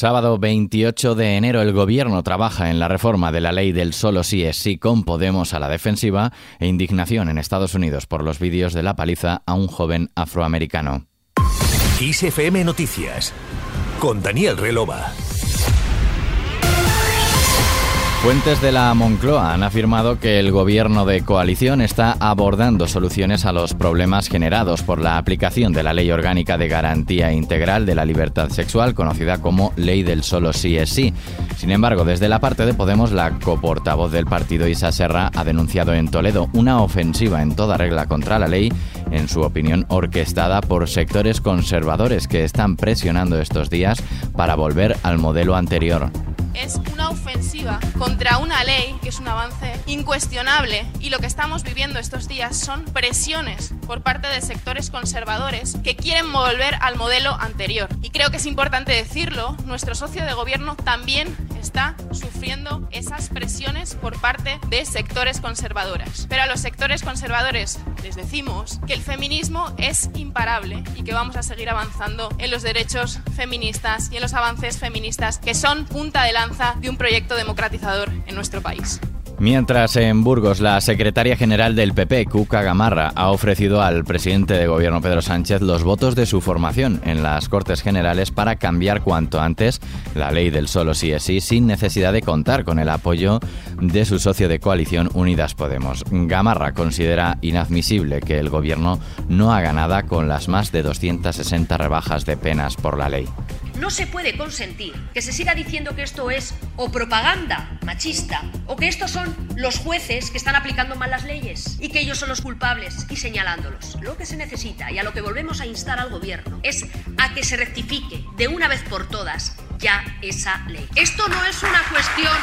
Sábado 28 de enero el Gobierno trabaja en la reforma de la ley del solo sí es sí con Podemos a la defensiva e indignación en Estados Unidos por los vídeos de la paliza a un joven afroamericano. Noticias con Daniel Relova. Fuentes de la Moncloa han afirmado que el gobierno de coalición está abordando soluciones a los problemas generados por la aplicación de la Ley Orgánica de Garantía Integral de la Libertad Sexual, conocida como Ley del Solo Sí es Sí. Sin embargo, desde la parte de Podemos, la coportavoz del partido Isa Serra ha denunciado en Toledo una ofensiva en toda regla contra la ley, en su opinión orquestada por sectores conservadores que están presionando estos días para volver al modelo anterior es una ofensiva contra una ley que es un avance incuestionable y lo que estamos viviendo estos días son presiones por parte de sectores conservadores que quieren volver al modelo anterior. Y creo que es importante decirlo, nuestro socio de gobierno también está sufriendo esas presiones por parte de sectores conservadores. Pero a los sectores conservadores les decimos que el feminismo es imparable y que vamos a seguir avanzando en los derechos feministas y en los avances feministas que son punta de lanza de un proyecto democratizador en nuestro país. Mientras en Burgos la secretaria general del PP, Cuca Gamarra, ha ofrecido al presidente de gobierno Pedro Sánchez los votos de su formación en las Cortes Generales para cambiar cuanto antes la ley del solo sí es sí sin necesidad de contar con el apoyo de su socio de coalición Unidas Podemos. Gamarra considera inadmisible que el gobierno no haga nada con las más de 260 rebajas de penas por la ley. No se puede consentir que se siga diciendo que esto es o propaganda machista o que estos son los jueces que están aplicando mal las leyes y que ellos son los culpables y señalándolos. Lo que se necesita y a lo que volvemos a instar al gobierno es a que se rectifique de una vez por todas ya esa ley. Esto no es una cuestión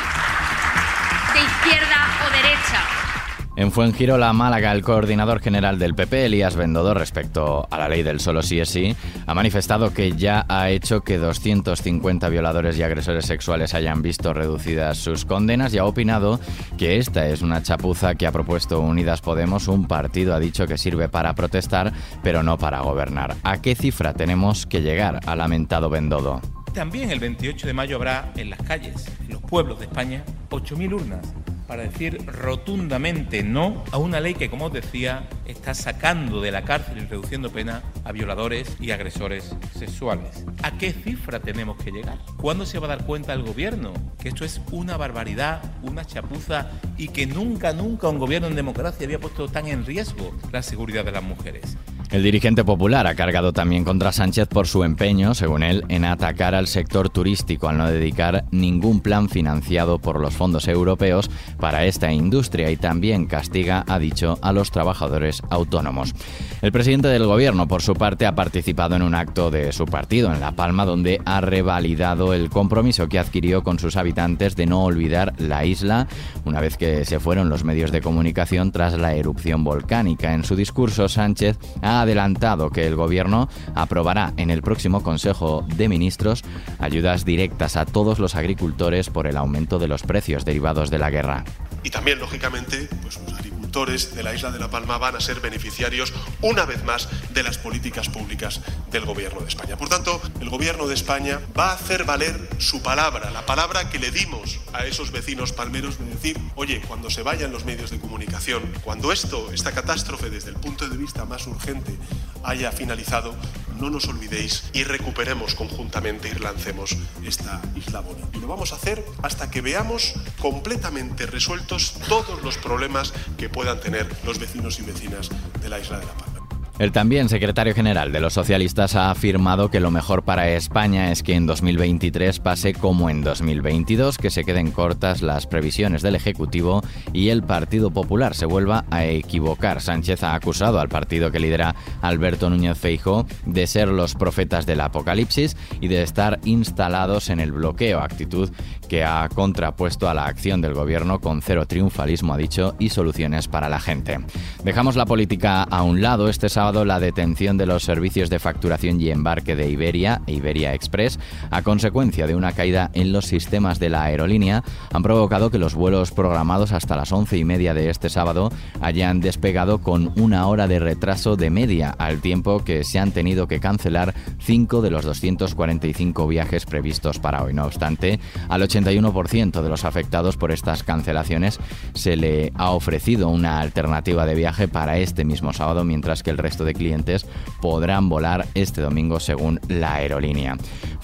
de izquierda o derecha. En Fuengirola, Málaga, el coordinador general del PP, Elías Bendodo, respecto a la ley del solo sí es sí, ha manifestado que ya ha hecho que 250 violadores y agresores sexuales hayan visto reducidas sus condenas y ha opinado que esta es una chapuza que ha propuesto Unidas Podemos, un partido ha dicho que sirve para protestar, pero no para gobernar. ¿A qué cifra tenemos que llegar? Ha lamentado Bendodo. También el 28 de mayo habrá en las calles, en los pueblos de España, 8.000 urnas para decir rotundamente no a una ley que, como os decía, está sacando de la cárcel y reduciendo pena a violadores y agresores sexuales. ¿A qué cifra tenemos que llegar? ¿Cuándo se va a dar cuenta el gobierno que esto es una barbaridad, una chapuza y que nunca, nunca un gobierno en democracia había puesto tan en riesgo la seguridad de las mujeres? El dirigente popular ha cargado también contra Sánchez por su empeño, según él, en atacar al sector turístico al no dedicar ningún plan financiado por los fondos europeos para esta industria y también castiga, ha dicho, a los trabajadores autónomos. El presidente del gobierno, por su parte, ha participado en un acto de su partido en La Palma donde ha revalidado el compromiso que adquirió con sus habitantes de no olvidar la isla una vez que se fueron los medios de comunicación tras la erupción volcánica. En su discurso, Sánchez ha adelantado que el Gobierno aprobará en el próximo Consejo de Ministros ayudas directas a todos los agricultores por el aumento de los precios derivados de la guerra. Y también, lógicamente, pues los de la isla de La Palma van a ser beneficiarios una vez más de las políticas públicas del Gobierno de España. Por tanto, el Gobierno de España va a hacer valer su palabra, la palabra que le dimos a esos vecinos palmeros de decir, oye, cuando se vayan los medios de comunicación, cuando esto, esta catástrofe desde el punto de vista más urgente haya finalizado, no nos olvidéis y recuperemos conjuntamente y lancemos esta isla bonita. Y lo vamos a hacer hasta que veamos completamente resueltos todos los problemas que puedan tener los vecinos y vecinas de la isla de La Palma. El también secretario general de los socialistas ha afirmado que lo mejor para España es que en 2023 pase como en 2022, que se queden cortas las previsiones del Ejecutivo y el Partido Popular se vuelva a equivocar. Sánchez ha acusado al partido que lidera Alberto Núñez Feijo de ser los profetas del apocalipsis y de estar instalados en el bloqueo, actitud que ha contrapuesto a la acción del gobierno con cero triunfalismo, ha dicho, y soluciones para la gente. Dejamos la política a un lado. Este sábado la detención de los servicios de facturación y embarque de Iberia, Iberia Express, a consecuencia de una caída en los sistemas de la aerolínea, han provocado que los vuelos programados hasta las once y media de este sábado hayan despegado con una hora de retraso de media, al tiempo que se han tenido que cancelar cinco de los 245 viajes previstos para hoy. No obstante, al 81% de los afectados por estas cancelaciones se le ha ofrecido una alternativa de viaje para este mismo sábado, mientras que el resto de clientes podrán volar este domingo según la aerolínea.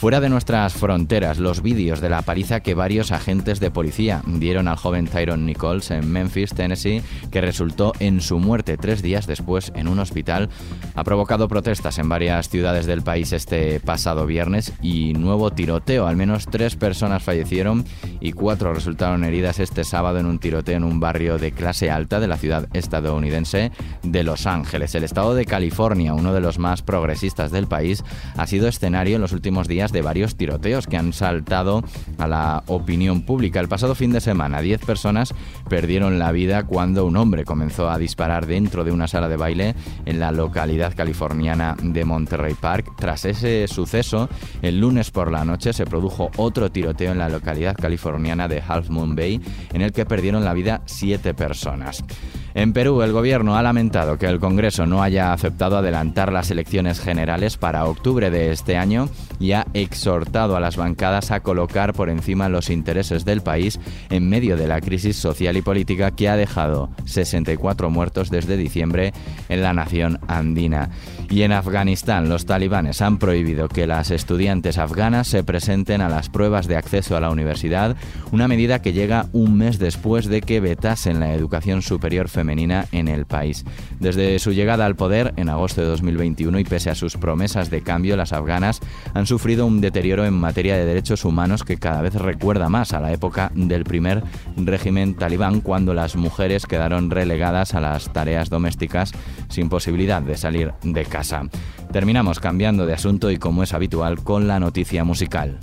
Fuera de nuestras fronteras, los vídeos de la paliza que varios agentes de policía dieron al joven Tyron Nichols en Memphis, Tennessee, que resultó en su muerte tres días después en un hospital, ha provocado protestas en varias ciudades del país este pasado viernes y nuevo tiroteo. Al menos tres personas fallecieron y cuatro resultaron heridas este sábado en un tiroteo en un barrio de clase alta de la ciudad estadounidense de Los Ángeles. El estado de California, uno de los más progresistas del país, ha sido escenario en los últimos días de varios tiroteos que han saltado a la opinión pública. El pasado fin de semana, 10 personas perdieron la vida cuando un hombre comenzó a disparar dentro de una sala de baile en la localidad californiana de Monterrey Park. Tras ese suceso, el lunes por la noche se produjo otro tiroteo en la localidad californiana de Half Moon Bay, en el que perdieron la vida siete personas. En Perú, el gobierno ha lamentado que el Congreso no haya aceptado adelantar las elecciones generales para octubre de este año y ha exhortado a las bancadas a colocar por encima los intereses del país en medio de la crisis social y política que ha dejado 64 muertos desde diciembre en la nación andina. Y en Afganistán, los talibanes han prohibido que las estudiantes afganas se presenten a las pruebas de acceso a la universidad, una medida que llega un mes después de que vetasen la educación superior femenina femenina en el país. Desde su llegada al poder en agosto de 2021 y pese a sus promesas de cambio, las afganas han sufrido un deterioro en materia de derechos humanos que cada vez recuerda más a la época del primer régimen talibán, cuando las mujeres quedaron relegadas a las tareas domésticas sin posibilidad de salir de casa. Terminamos cambiando de asunto y como es habitual con la noticia musical.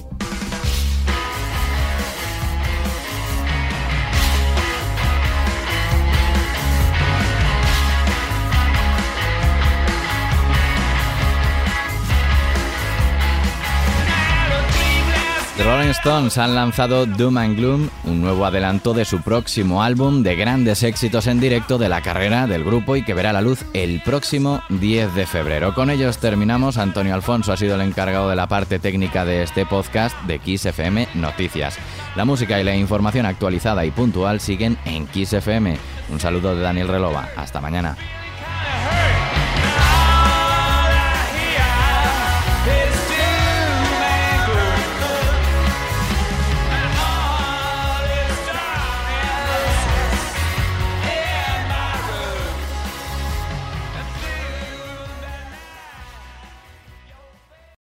Rolling Stones han lanzado Doom and Gloom, un nuevo adelanto de su próximo álbum de grandes éxitos en directo de la carrera del grupo y que verá la luz el próximo 10 de febrero. Con ellos terminamos. Antonio Alfonso ha sido el encargado de la parte técnica de este podcast de Kiss FM Noticias. La música y la información actualizada y puntual siguen en Kiss FM. Un saludo de Daniel Relova. Hasta mañana.